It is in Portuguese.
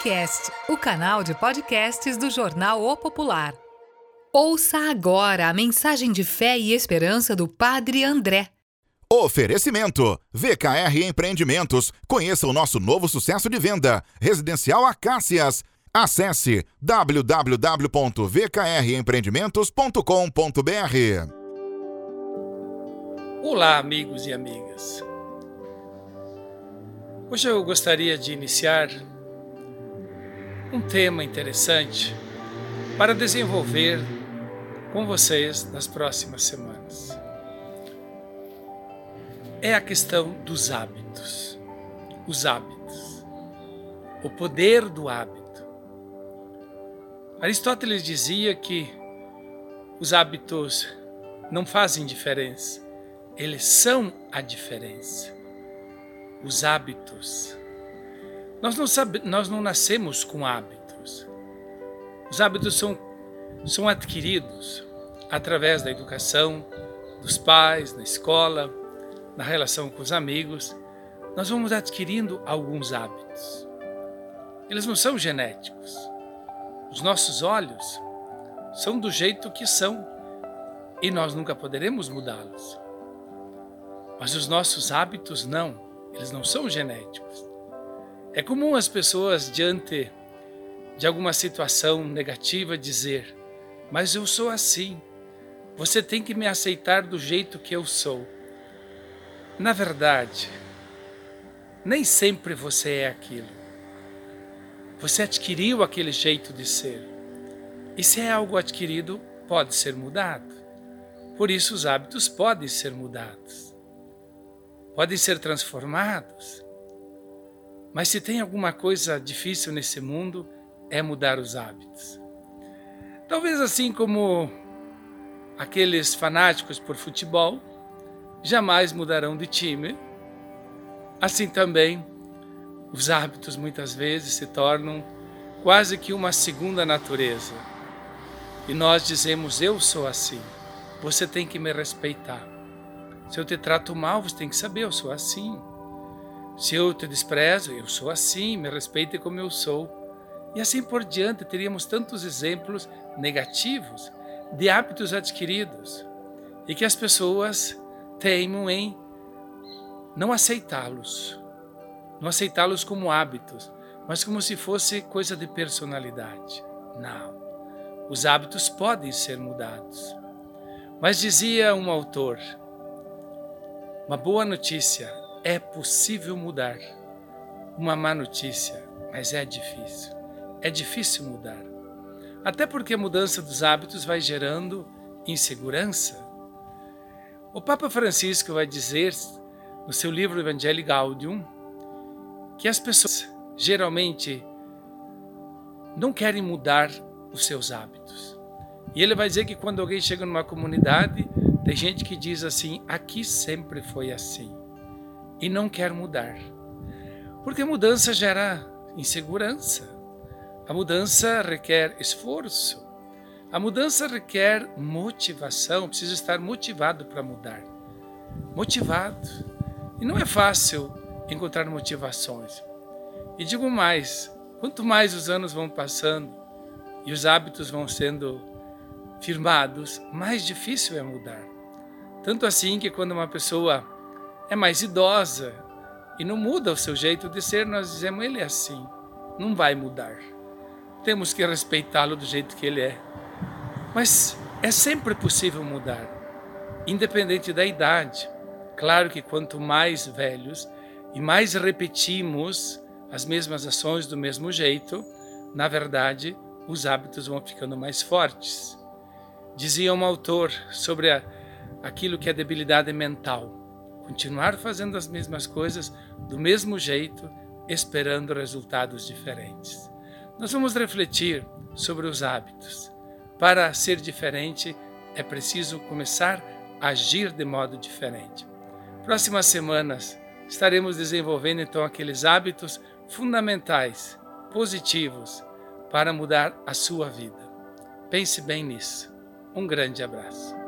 Podcast, o canal de podcasts do jornal O Popular. Ouça agora a mensagem de fé e esperança do Padre André. Oferecimento: VKR Empreendimentos. Conheça o nosso novo sucesso de venda, Residencial Acácias. Acesse www.vkrempreendimentos.com.br. Olá, amigos e amigas. Hoje eu gostaria de iniciar um tema interessante para desenvolver com vocês nas próximas semanas. É a questão dos hábitos. Os hábitos. O poder do hábito. Aristóteles dizia que os hábitos não fazem diferença, eles são a diferença. Os hábitos nós não, sabe, nós não nascemos com hábitos. Os hábitos são, são adquiridos através da educação, dos pais, na escola, na relação com os amigos. Nós vamos adquirindo alguns hábitos. Eles não são genéticos. Os nossos olhos são do jeito que são e nós nunca poderemos mudá-los. Mas os nossos hábitos não, eles não são genéticos. É comum as pessoas, diante de alguma situação negativa, dizer: Mas eu sou assim, você tem que me aceitar do jeito que eu sou. Na verdade, nem sempre você é aquilo. Você adquiriu aquele jeito de ser. E se é algo adquirido, pode ser mudado. Por isso, os hábitos podem ser mudados, podem ser transformados. Mas se tem alguma coisa difícil nesse mundo, é mudar os hábitos. Talvez assim como aqueles fanáticos por futebol jamais mudarão de time, assim também os hábitos muitas vezes se tornam quase que uma segunda natureza. E nós dizemos: Eu sou assim, você tem que me respeitar. Se eu te trato mal, você tem que saber: Eu sou assim. Se eu te desprezo, eu sou assim, me respeite como eu sou. E assim por diante, teríamos tantos exemplos negativos de hábitos adquiridos e que as pessoas teimam em não aceitá-los, não aceitá-los como hábitos, mas como se fosse coisa de personalidade. Não. Os hábitos podem ser mudados. Mas dizia um autor: uma boa notícia é possível mudar. Uma má notícia, mas é difícil. É difícil mudar. Até porque a mudança dos hábitos vai gerando insegurança. O Papa Francisco vai dizer no seu livro Evangelii Gaudium que as pessoas geralmente não querem mudar os seus hábitos. E ele vai dizer que quando alguém chega numa comunidade, tem gente que diz assim: aqui sempre foi assim e não quer mudar. Porque a mudança gera insegurança. A mudança requer esforço. A mudança requer motivação. Preciso estar motivado para mudar. Motivado. E não é fácil encontrar motivações. E digo mais: quanto mais os anos vão passando e os hábitos vão sendo firmados, mais difícil é mudar. Tanto assim que quando uma pessoa é mais idosa e não muda o seu jeito de ser, nós dizemos ele é assim, não vai mudar. Temos que respeitá-lo do jeito que ele é. Mas é sempre possível mudar, independente da idade. Claro que quanto mais velhos e mais repetimos as mesmas ações do mesmo jeito, na verdade, os hábitos vão ficando mais fortes. Dizia um autor sobre a, aquilo que é debilidade mental continuar fazendo as mesmas coisas do mesmo jeito, esperando resultados diferentes. Nós vamos refletir sobre os hábitos. Para ser diferente, é preciso começar a agir de modo diferente. Próximas semanas estaremos desenvolvendo então aqueles hábitos fundamentais, positivos, para mudar a sua vida. Pense bem nisso. Um grande abraço.